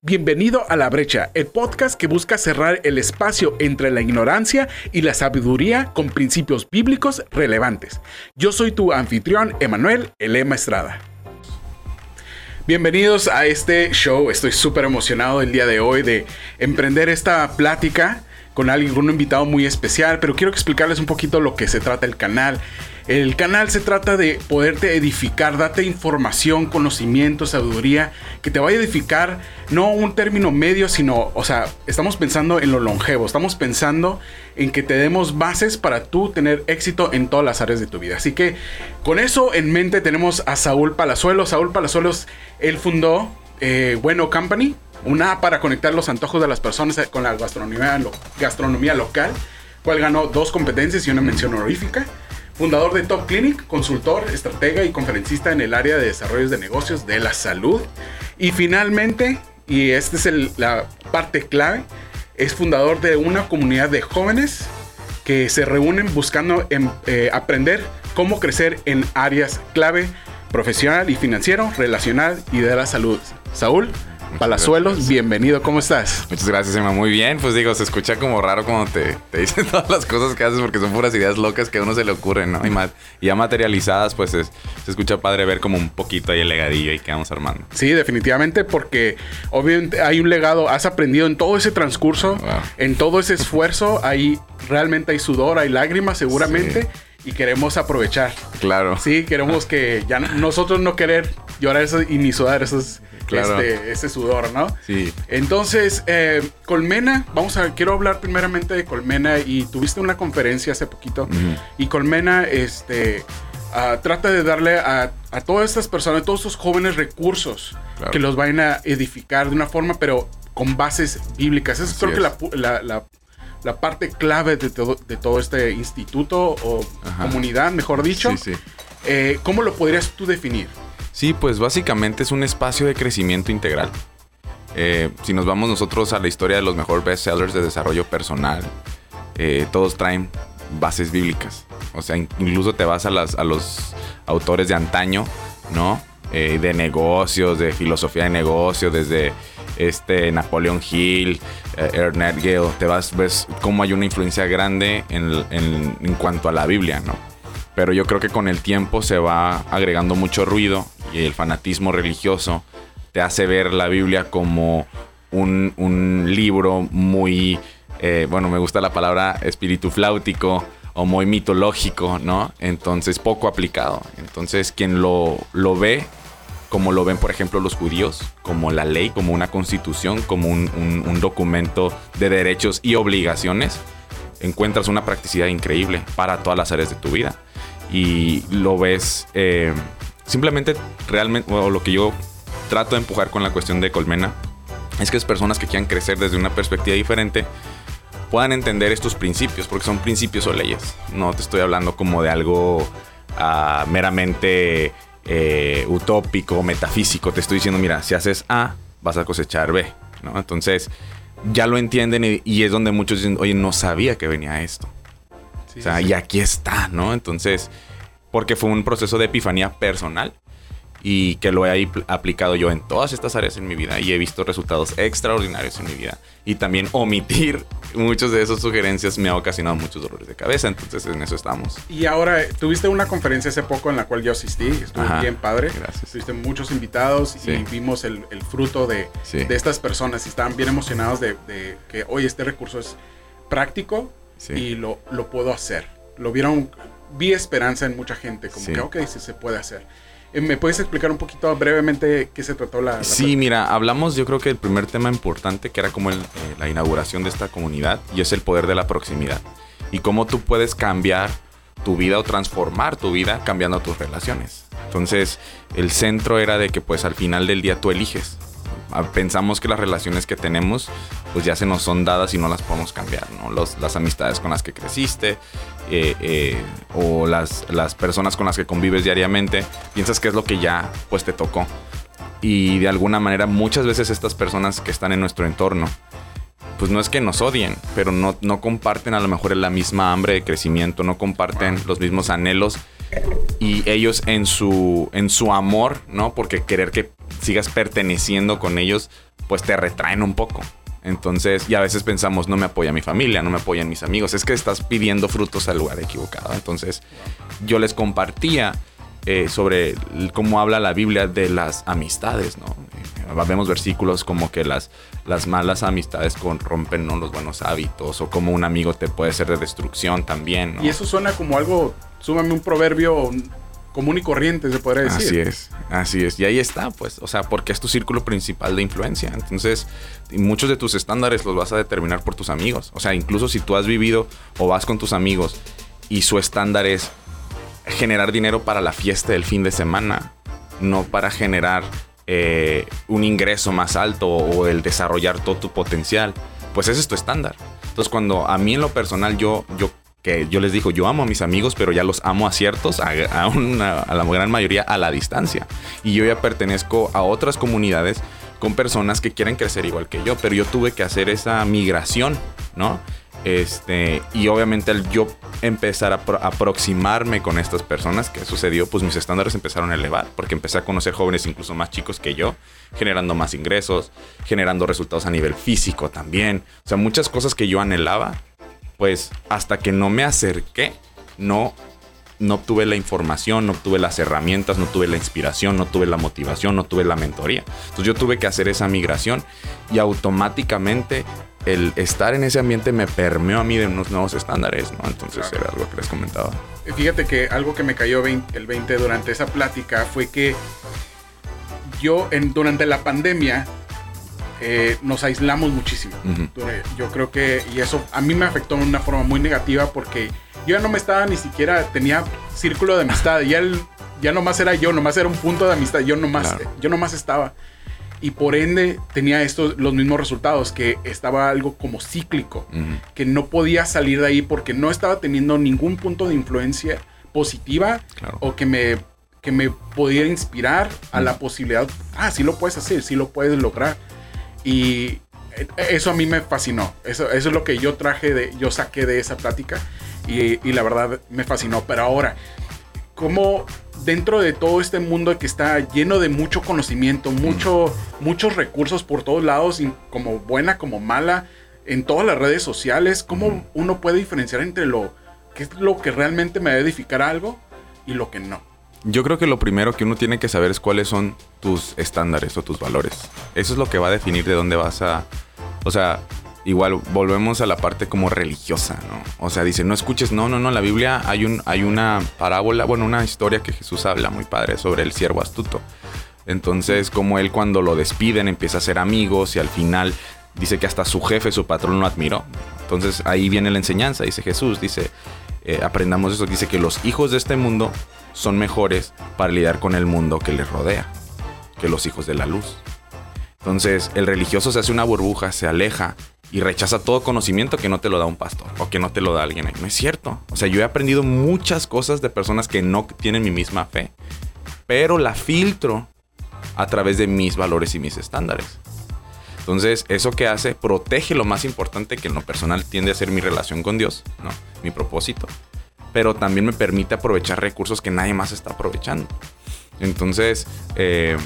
Bienvenido a La Brecha, el podcast que busca cerrar el espacio entre la ignorancia y la sabiduría con principios bíblicos relevantes. Yo soy tu anfitrión, Emanuel Elema Estrada. Bienvenidos a este show. Estoy súper emocionado el día de hoy de emprender esta plática con alguien, con un invitado muy especial, pero quiero explicarles un poquito lo que se trata el canal. El canal se trata de poderte edificar, date información, conocimiento, sabiduría, que te vaya a edificar, no un término medio, sino, o sea, estamos pensando en lo longevo, estamos pensando en que te demos bases para tú tener éxito en todas las áreas de tu vida. Así que con eso en mente tenemos a Saúl Palazuelos. Saúl Palazuelos, él fundó eh, Bueno Company, una app para conectar los antojos de las personas con la gastronomía, gastronomía local, cual ganó dos competencias y una mención honorífica fundador de Top Clinic, consultor, estratega y conferencista en el área de desarrollo de negocios de la salud. Y finalmente, y esta es la parte clave, es fundador de una comunidad de jóvenes que se reúnen buscando em, eh, aprender cómo crecer en áreas clave profesional y financiero, relacional y de la salud. Saúl, Palazuelos, bienvenido, ¿cómo estás? Muchas gracias, Emma. Muy bien, pues digo, se escucha como raro cuando te, te dicen todas las cosas que haces porque son puras ideas locas que a uno se le ocurren, ¿no? Y, más, ya materializadas, pues se escucha padre ver como un poquito ahí el legadillo y que vamos armando. Sí, definitivamente, porque obviamente hay un legado, has aprendido en todo ese transcurso, en todo ese esfuerzo, ahí realmente hay sudor, hay lágrimas seguramente. Y queremos aprovechar. Claro. Sí, queremos que ya nosotros no querer llorar eso y ni sudar esos claro. este, este, sudor, ¿no? Sí. Entonces, eh, Colmena, vamos a, quiero hablar primeramente de Colmena y tuviste una conferencia hace poquito y Colmena, este, uh, trata de darle a, a, todas estas personas, a todos estos jóvenes recursos que los vayan a edificar de una forma, pero con bases bíblicas. Esa es creo que la, la, la, parte clave de todo, de todo este instituto o comunidad, mejor dicho. Sí, sí. Eh, ¿Cómo lo podrías tú definir? Sí, pues básicamente es un espacio de crecimiento integral. Eh, si nos vamos nosotros a la historia de los mejores bestsellers de desarrollo personal, eh, todos traen bases bíblicas. O sea, incluso te vas a, a los autores de antaño, ¿no? Eh, de negocios, de filosofía de negocios, desde este Napoleon Hill, Ernest Gale, te vas, ves cómo hay una influencia grande en, en cuanto a la Biblia, ¿no? Pero yo creo que con el tiempo se va agregando mucho ruido y el fanatismo religioso te hace ver la Biblia como un, libro muy, eh, bueno, me gusta la palabra espíritu flautico o muy mitológico, ¿no? Entonces poco aplicado. Entonces quien lo, lo ve, como lo ven por ejemplo los judíos, como la ley, como una constitución, como un, documento de derechos y obligaciones, encuentras una practicidad increíble para todas las áreas de tu vida. Y lo ves... Eh, Simplemente, realmente, o lo que yo trato de empujar con la cuestión de Colmena, es que es personas que quieran crecer desde una perspectiva diferente puedan entender estos principios, porque son principios o leyes. No te estoy hablando como de algo uh, meramente eh, utópico, metafísico. Te estoy diciendo, mira, si haces A, vas a cosechar B. ¿no? Entonces, ya lo entienden y, es donde muchos dicen, oye, no sabía que venía esto. o sea, y aquí está, ¿no? Entonces, porque fue un proceso de epifanía personal y que lo he aplicado yo en todas estas áreas en mi vida y he visto resultados extraordinarios en mi vida. Y también omitir muchas de esas sugerencias me ha ocasionado muchos dolores de cabeza, entonces en eso estamos. Y ahora, tuviste una conferencia hace poco en la cual yo asistí, estuvo bien padre. Gracias. Tuviste muchos invitados y vimos el, fruto de, de, estas personas y estaban bien emocionados de, que hoy este recurso es práctico y lo, lo puedo hacer. Lo vieron vi esperanza en mucha gente, como que, ok, sí se puede hacer. Eh, ¿Me puedes explicar un poquito brevemente qué se trató la... sí, mira, hablamos yo creo que el primer tema importante que era como el, eh, la inauguración de esta comunidad y es el poder de la proximidad. Y cómo tú puedes cambiar tu vida o transformar tu vida cambiando tus relaciones. Entonces, el centro era de que pues al final del día tú eliges pensamos que las relaciones que tenemos pues ya se nos son dadas y no las podemos cambiar, ¿no? las amistades con las que creciste eh, eh, o las, las personas con las que convives diariamente, piensas que es lo que ya pues te tocó. Y de alguna manera muchas veces estas personas que están en nuestro entorno, pues no es que nos odien, pero no, no comparten a lo mejor la misma hambre de crecimiento, no comparten los mismos anhelos y ellos en su, en su amor, ¿no? Porque querer que sigas perteneciendo con ellos, pues te retraen un poco. Entonces, y a veces pensamos, no me apoya mi familia, no me apoyan mis amigos, es que estás pidiendo frutos al lugar equivocado. Entonces, yo les compartía eh, sobre cómo habla la Biblia de las amistades, ¿no? Eh, vemos versículos como que las, las malas amistades corrompen ¿no? los buenos hábitos, o como un amigo te puede ser de destrucción también, ¿no? Y eso suena como algo, súmame un proverbio común y corriente, se podría decir. Así es, así es. Y ahí está, pues, o sea, porque es tu círculo principal de influencia. Entonces, muchos de tus estándares los vas a determinar por tus amigos. O sea, incluso si tú has vivido o vas con tus amigos y su estándar es generar dinero para la fiesta del fin de semana, no para generar eh, un ingreso más alto o el desarrollar todo tu potencial, pues ese es tu estándar. Entonces, cuando a mí en lo personal yo, yo que yo les digo, yo amo a mis amigos, pero ya los amo a ciertos, a, la gran mayoría a la distancia. Y yo ya pertenezco a otras comunidades con personas que quieren crecer igual que yo, pero yo tuve que hacer esa migración, ¿no? Este, y obviamente al yo empezar a aproximarme con estas personas, que sucedió? Pues mis estándares empezaron a elevar, porque empecé a conocer jóvenes incluso más chicos que yo, generando más ingresos, generando resultados a nivel físico también. O sea, muchas cosas que yo anhelaba pues hasta que no me acerqué, no, no obtuve la información, no obtuve las herramientas, no tuve la inspiración, no tuve la motivación, no tuve la mentoría. Entonces yo tuve que hacer esa migración y automáticamente el estar en ese ambiente me permeó a mí de unos nuevos estándares, ¿no? Entonces era algo que les comentaba. Fíjate que algo que me cayó el 20 durante esa plática fue que yo en, durante la pandemia eh, nos aislamos muchísimo. Yo creo que, y eso a mí me afectó de una forma muy negativa porque yo ya no me estaba ni siquiera, tenía círculo de amistad, ya, el, ya nomás era yo, nomás era un punto de amistad, yo nomás, yo nomás estaba. Y por ende tenía estos, los mismos resultados, que estaba algo como cíclico, que no podía salir de ahí porque no estaba teniendo ningún punto de influencia positiva o que me, que me pudiera inspirar a la posibilidad, ah, sí lo puedes hacer, sí lo puedes lograr. Y eso a mí me fascinó. Eso, eso es lo que yo traje de, yo saqué de esa plática y, y la verdad me fascinó. Pero ahora, ¿cómo dentro de todo este mundo que está lleno de mucho conocimiento, mucho, muchos recursos por todos lados, como buena, como mala, en todas las redes sociales, cómo uno puede diferenciar entre lo que es lo que realmente me va a edificar algo y lo que no? Yo creo que lo primero que uno tiene que saber es cuáles son tus estándares o tus valores. Eso es lo que va a definir de dónde vas a... O sea, igual volvemos a la parte como religiosa, ¿no? O sea, dice, no escuches, no, no, no, en la Biblia hay, un, hay una parábola, bueno, una historia que Jesús habla muy padre sobre el siervo astuto. Entonces, como él cuando lo despiden empieza a ser amigos y al final dice que hasta su jefe, su patrón lo admiró. Entonces ahí viene la enseñanza, dice Jesús, dice, eh, aprendamos eso, dice que los hijos de este mundo son mejores para lidiar con el mundo que les rodea que los hijos de la luz. Entonces, el religioso se hace una burbuja, se aleja y rechaza todo conocimiento que no te lo da un pastor o que no te lo da alguien. No es cierto. O sea, yo he aprendido muchas cosas de personas que no tienen mi misma fe, pero la filtro a través de mis valores y mis estándares. Entonces, eso que hace protege lo más importante que en lo personal tiende a ser mi relación con Dios, ¿no? Mi propósito pero también me permite aprovechar recursos que nadie más está aprovechando. Entonces, eh,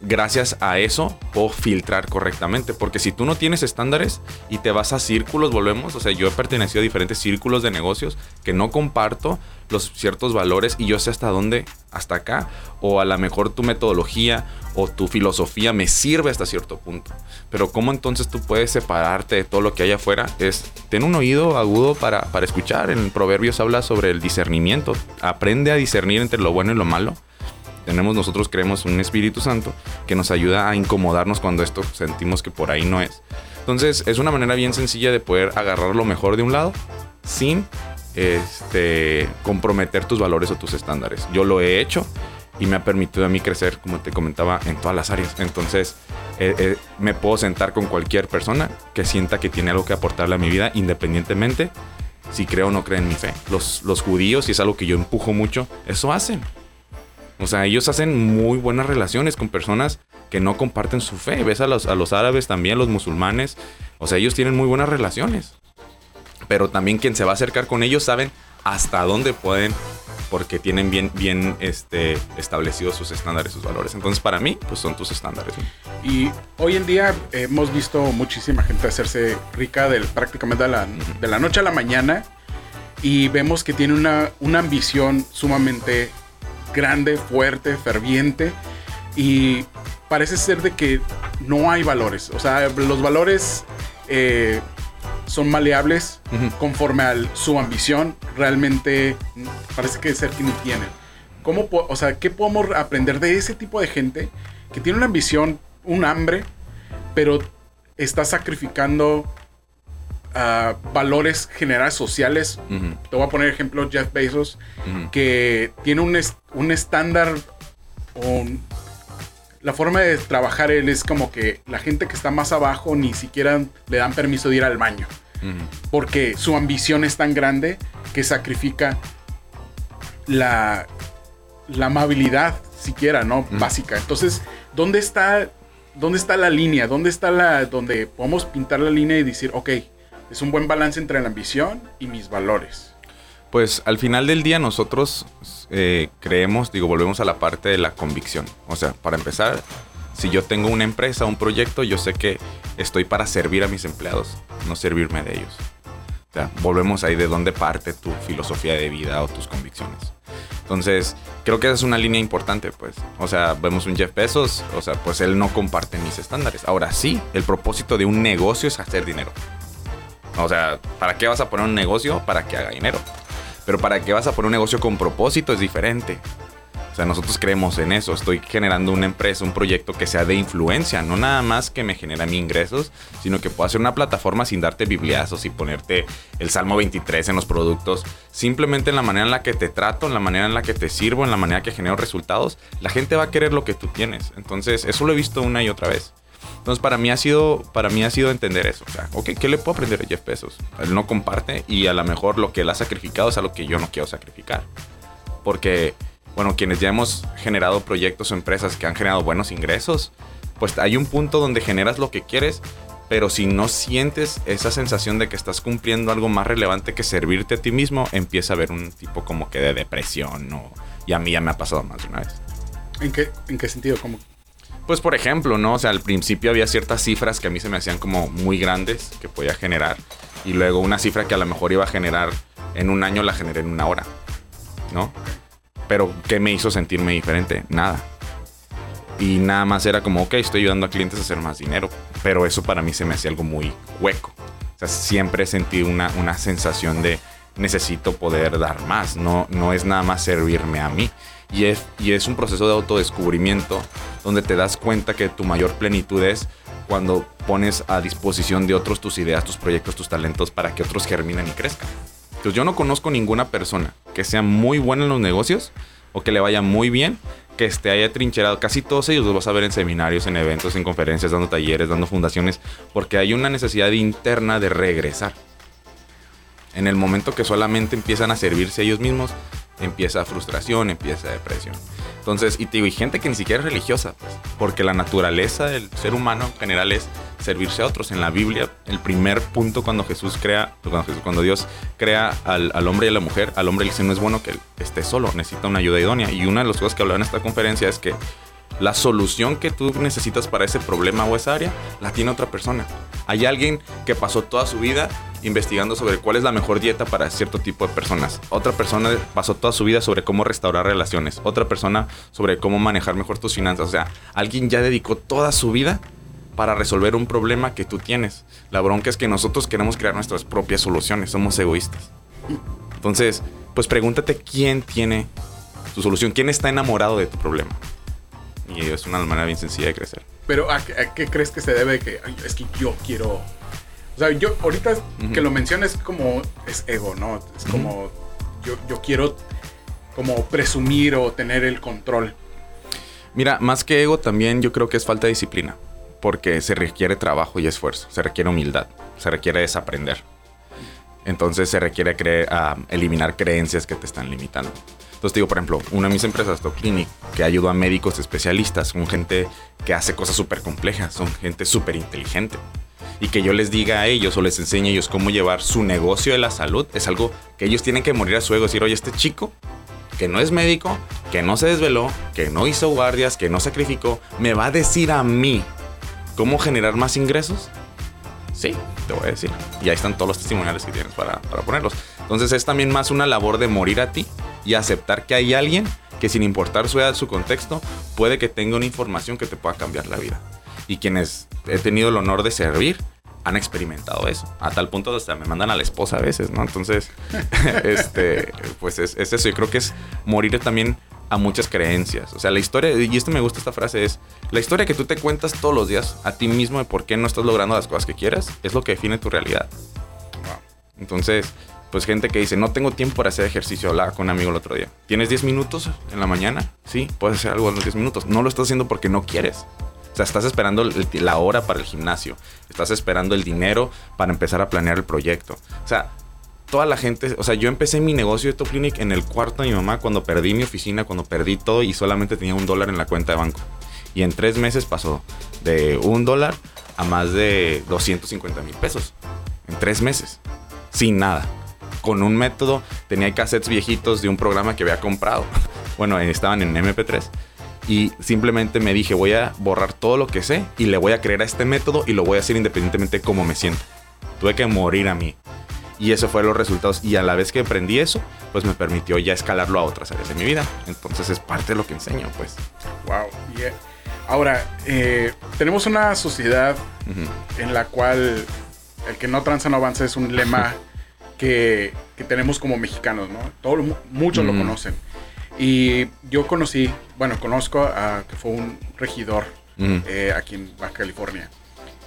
gracias a eso puedo filtrar correctamente. Porque si tú no tienes estándares y te vas a círculos, volvemos. O sea, yo he pertenecido a diferentes círculos de negocios que no comparto los ciertos valores y yo sé hasta dónde, hasta acá. O a lo mejor tu metodología o tu filosofía me sirve hasta cierto punto. Pero cómo entonces tú puedes separarte de todo lo que hay afuera es ten un oído agudo para, para escuchar. En Proverbios habla sobre el discernimiento. Aprende a discernir entre lo bueno y lo malo tenemos nosotros creemos un Espíritu Santo que nos ayuda a incomodarnos cuando esto sentimos que por ahí no es. Entonces es una manera bien sencilla de poder agarrar lo mejor de un lado sin este, comprometer tus valores o tus estándares. Yo lo he hecho y me ha permitido a mí crecer, como te comentaba, en todas las áreas. Entonces eh, eh, me puedo sentar con cualquier persona que sienta que tiene algo que aportarle a mi vida independientemente si creo o no cree en mi fe. Los, los judíos, y es algo que yo empujo mucho, eso hacen. O sea, ellos hacen muy buenas relaciones con personas que no comparten su fe. Ves a los, a los árabes también, los musulmanes. O sea, ellos tienen muy buenas relaciones. Pero también quien se va a acercar con ellos saben hasta dónde pueden porque tienen bien, bien este, establecidos sus estándares, sus valores. Entonces, para mí, pues son tus estándares. Y hoy en día hemos visto muchísima gente hacerse rica del, prácticamente de la, de la noche a la mañana y vemos que tiene una, una ambición sumamente grande, fuerte, ferviente y parece ser de que no hay valores. O sea, los valores eh, son maleables conforme a su ambición. Realmente parece que ser que ni tienen. ¿Cómo, o sea, ¿qué podemos aprender de ese tipo de gente que tiene una ambición, un hambre, pero está sacrificando valores generales sociales? Te voy a poner ejemplo Jeff Bezos, que tiene un, un estándar, un, la forma de trabajar él es como que la gente que está más abajo ni siquiera le dan permiso de ir al baño. Porque su ambición es tan grande que sacrifica la, la amabilidad siquiera, ¿no? Básica. Entonces, ¿dónde está, ¿dónde está la línea? ¿Dónde está la, donde podemos pintar la línea y decir, ok, es un buen balance entre la ambición y mis valores? Pues al final del día nosotros eh, creemos, digo, volvemos a la parte de la convicción. O sea, para empezar, si yo tengo una empresa, un proyecto, yo sé que estoy para servir a mis empleados, no servirme de ellos. O sea, volvemos ahí de dónde parte tu filosofía de vida o tus convicciones. Entonces, creo que esa es una línea importante, pues. O sea, vemos un Jeff Bezos, o sea, pues él no comparte mis estándares. Ahora sí, el propósito de un negocio es hacer dinero. O sea, ¿para qué vas a poner un negocio? Para que haga dinero. Pero para que vas a poner un negocio con propósito es diferente. O sea, nosotros creemos en eso. Estoy generando una empresa, un proyecto que sea de influencia, no nada más que me genera mi ingresos, sino que pueda ser una plataforma sin darte bibliazos y ponerte el Salmo 23 en los productos. Simplemente en la manera en la que te trato, en la manera en la que te sirvo, en la manera que genero resultados, la gente va a querer lo que tú tienes. Entonces, eso lo he visto una y otra vez. Entonces, para mí ha sido, para mí ha sido entender eso. O sea, ok, ¿qué le puedo aprender a Jeff Bezos? Él no comparte y a lo mejor lo que él ha sacrificado es algo que yo no quiero sacrificar. Porque, bueno, quienes ya hemos generado proyectos o empresas que han generado buenos ingresos, pues hay un punto donde generas lo que quieres, pero si no sientes esa sensación de que estás cumpliendo algo más relevante que servirte a ti mismo, empieza a haber un tipo como que de depresión, ¿no? Y a mí ya me ha pasado más de una vez. ¿En qué, en qué sentido? ¿Cómo, pues por ejemplo, ¿no? O sea, al principio había ciertas cifras que a mí se me hacían como muy grandes que podía generar. Y luego una cifra que a lo mejor iba a generar en un año la generé en una hora. ¿No? Pero ¿qué me hizo sentirme diferente? Nada. Y nada más era como, ok, estoy ayudando a clientes a hacer más dinero. Pero eso para mí se me hacía algo muy hueco. O sea, siempre sentí una, una sensación de necesito poder dar más. No, no es nada más servirme a mí. Y es, y es un proceso de autodescubrimiento donde te das cuenta que tu mayor plenitud es cuando pones a disposición de otros tus ideas, tus proyectos, tus talentos para que otros germinen y crezcan. Entonces yo no conozco ninguna persona que sea muy buena en los negocios o que le vaya muy bien, que esté ahí trincherado. Casi todos ellos los vas a ver en seminarios, en eventos, en conferencias, dando talleres, dando fundaciones, porque hay una necesidad interna de regresar. En el momento que solamente empiezan a servirse ellos mismos, empieza frustración, empieza depresión. Entonces, y te digo, y gente que ni siquiera es religiosa, pues, porque la naturaleza del ser humano en general es servirse a otros. En la Biblia, el primer punto cuando Jesús crea, cuando, Dios crea al, hombre y a la mujer, al hombre le dice no es bueno que él esté solo, necesita una ayuda idónea. Y una de las cosas que hablaba en esta conferencia es que la solución que tú necesitas para ese problema o esa área la tiene otra persona. Hay alguien que pasó toda su vida investigando sobre cuál es la mejor dieta para cierto tipo de personas. Otra persona pasó toda su vida sobre cómo restaurar relaciones. Otra persona sobre cómo manejar mejor tus finanzas. O sea, alguien ya dedicó toda su vida para resolver un problema que tú tienes. La bronca es que nosotros queremos crear nuestras propias soluciones. Somos egoístas. Entonces, pues pregúntate quién tiene tu solución. ¿Quién está enamorado de tu problema? Y es una manera bien sencilla de crecer. Pero ¿a, qué crees que se debe que es que yo quiero o sea, yo ahorita que lo mencionas como es ego, ¿no? Es como yo, yo quiero como presumir o tener el control. Mira, más que ego también yo creo que es falta de disciplina, porque se requiere trabajo y esfuerzo, se requiere humildad, se requiere desaprender. Entonces se requiere creer, ah, eliminar creencias que te están limitando. Entonces digo, por ejemplo, una de mis empresas, Top Clinic, que ayuda a médicos especialistas, son gente que hace cosas súper complejas, son gente súper inteligente y que yo les diga a ellos o les enseñe a ellos cómo llevar su negocio de la salud, es algo que ellos tienen que morir a su ego. Decir, oye, este chico que no es médico, que no se desveló, que no hizo guardias, que no sacrificó, me va a decir a mí cómo generar más ingresos? Sí, te voy a decir. Y ahí están todos los testimoniales que tienes para, para ponerlos. Entonces es también más una labor de morir a ti y aceptar que hay alguien que sin importar su edad, su contexto, puede que tenga una información que te pueda cambiar la vida. Y quienes he tenido el honor de servir, han experimentado eso. A tal punto hasta me mandan a la esposa a veces, ¿no? Entonces, este, pues es, es, eso. Yo creo que es morir también a muchas creencias. O sea, la historia, y esto me gusta esta frase, es la historia que tú te cuentas todos los días a ti mismo de por qué no estás logrando las cosas que quieras, es lo que define tu realidad. Entonces, pues gente que dice, no tengo tiempo para hacer ejercicio, hablaba con un amigo el otro día. ¿Tienes 10 minutos en la mañana? Sí, puedes hacer algo en los 10 minutos. No lo estás haciendo porque no quieres. O sea, estás esperando la hora para el gimnasio. Estás esperando el dinero para empezar a planear el proyecto. O sea, toda la gente, o sea, yo empecé mi negocio de Top Clinic en el cuarto de mi mamá cuando perdí mi oficina, cuando perdí todo y solamente tenía un dólar en la cuenta de banco. Y en tres meses pasó de un dólar a más de 250 mil pesos. En tres meses. Sin nada. Con un método, tenía cassettes viejitos de un programa que había comprado. Bueno, estaban en MP3 y simplemente me dije, voy a borrar todo lo que sé y le voy a creer a este método y lo voy a hacer independientemente de cómo me siento. Tuve que morir a mí. Y eso fue los resultados. Y a la vez que aprendí eso, pues me permitió ya escalarlo a otras áreas de mi vida. Entonces es parte de lo que enseño, pues. Wow. Yeah. Ahora, eh, tenemos una sociedad en la cual el que no tranza no avanza es un lema que, que tenemos como mexicanos, ¿no? Todos, muchos lo conocen. Y yo conocí, bueno, conozco a que fue un regidor eh, aquí en Baja California.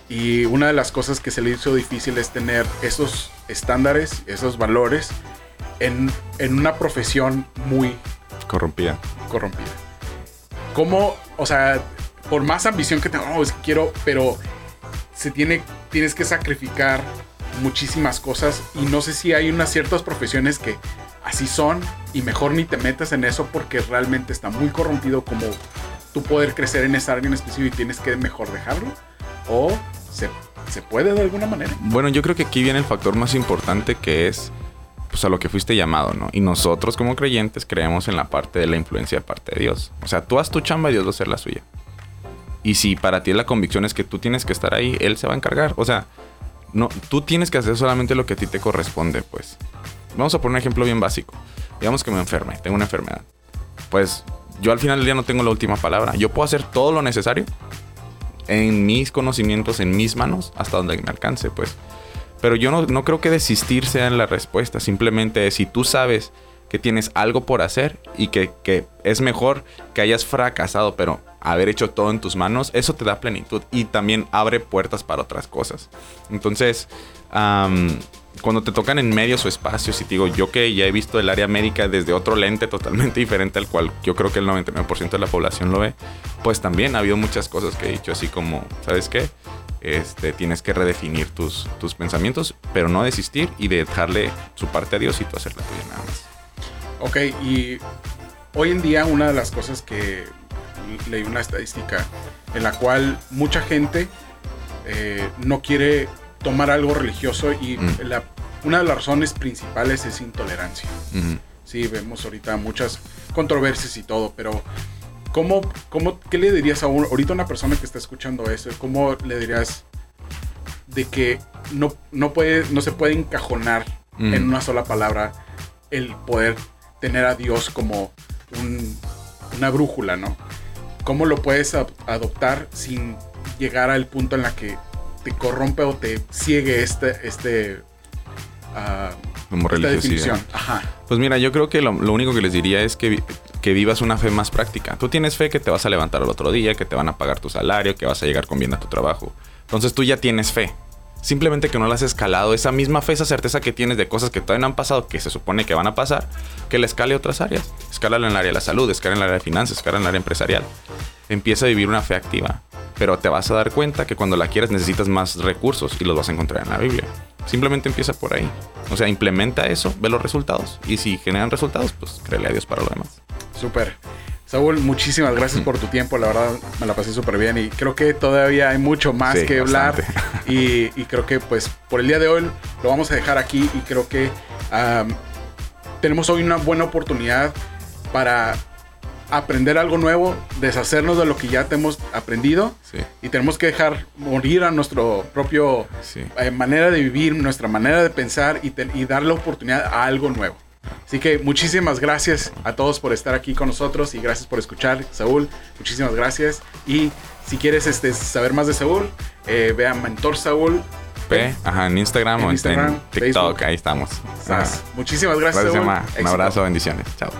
Y una de las cosas que se le hizo difícil es tener esos estándares, esos valores en, en una profesión muy corrompida. Corrompida. ¿Cómo, o sea, por más ambición que tengo, oh, es que quiero, pero se tiene, tienes que sacrificar muchísimas cosas y no sé si hay unas ciertas profesiones que así son y mejor ni te metas en eso porque realmente está muy corrompido como tú poder crecer en esa área en específico y tienes que mejor dejarlo o se, se puede de alguna manera. Bueno, yo creo que aquí viene el factor más importante que es pues a lo que fuiste llamado, ¿no? Y nosotros como creyentes creemos en la parte de la influencia de parte de Dios. O sea, tú haz tu chamba y Dios va a hacer la suya. Y si para ti la convicción es que tú tienes que estar ahí, Él se va a encargar. O sea, no, tú tienes que hacer solamente lo que a ti te corresponde, pues. Vamos a poner un ejemplo bien básico. Digamos que me enferme, tengo una enfermedad. Pues yo al final del día no tengo la última palabra. Yo puedo hacer todo lo necesario en mis conocimientos, en mis manos, hasta donde me alcance, pues. Pero yo no, no creo que desistir sea la respuesta. Simplemente si tú sabes que tienes algo por hacer y que, que, es mejor que hayas fracasado, pero haber hecho todo en tus manos, eso te da plenitud y también abre puertas para otras cosas. Entonces, cuando te tocan en medios o espacios, y te digo, yo que ya he visto el área médica desde otro lente totalmente diferente al cual yo creo que el 99% de la población lo ve, pues también ha habido muchas cosas que he dicho así como, ¿sabes qué? Este, tienes que redefinir tus, tus pensamientos, pero no desistir y dejarle su parte a Dios y tú hacer la tuya nada más. Ok, y hoy en día una de las cosas que leí una estadística en la cual mucha gente eh, no quiere tomar algo religioso y mm. la, una de las razones principales es intolerancia. Sí, vemos ahorita muchas controversias y todo, pero ¿cómo, cómo, ¿qué le dirías a un, ahorita a una persona que está escuchando eso? ¿Cómo le dirías de que no, no, puede, no se puede encajonar en una sola palabra el poder tener a Dios como una brújula, ¿no? ¿Cómo lo puedes adoptar sin llegar al punto en la que te corrompe o te ciegue este, este uh, Como esta definición? Ajá. Pues mira, yo creo que lo, único que les diría es que, que, vivas una fe más práctica. Tú tienes fe que te vas a levantar el otro día, que te van a pagar tu salario, que vas a llegar con bien a tu trabajo. Entonces tú ya tienes fe. Simplemente que no la has escalado. Esa misma fe, esa certeza que tienes de cosas que todavía no han pasado, que se supone que van a pasar, que la escale a otras áreas. Escala en el área de la salud, escala en el área de finanzas, escala en el área empresarial. Empieza a vivir una fe activa. Pero te vas a dar cuenta que cuando la quieras necesitas más recursos y los vas a encontrar en la Biblia. Simplemente empieza por ahí. O sea, implementa eso, ve los resultados. Y si generan resultados, pues créele a Dios para lo demás. Súper. Saúl, muchísimas gracias por tu tiempo. La verdad, me la pasé súper bien y creo que todavía hay mucho más que hablar. Y, creo que, pues, por el día de hoy lo vamos a dejar aquí y creo que tenemos hoy una buena oportunidad para aprender algo nuevo, deshacernos de lo que ya hemos aprendido Sí. y tenemos que dejar morir a nuestro propio Sí. eh, manera de vivir, nuestra manera de pensar y, te- y dar la oportunidad a algo nuevo. Así que muchísimas gracias a todos por estar aquí con nosotros y gracias por escuchar, Saúl. Muchísimas gracias. Y si quieres este, saber más de Saúl, eh, ve a Mentor Saúl. P, ajá, en Instagram En o en- Instagram, en TikTok, Facebook. ahí estamos. Muchísimas gracias, Gracias, Saúl. Un abrazo, bendiciones. Chao.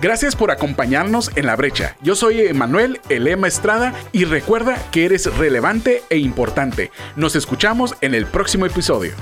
Gracias por acompañarnos en La Brecha. Yo soy Emanuel Elema Estrada y recuerda que eres relevante e importante. Nos escuchamos en el próximo episodio.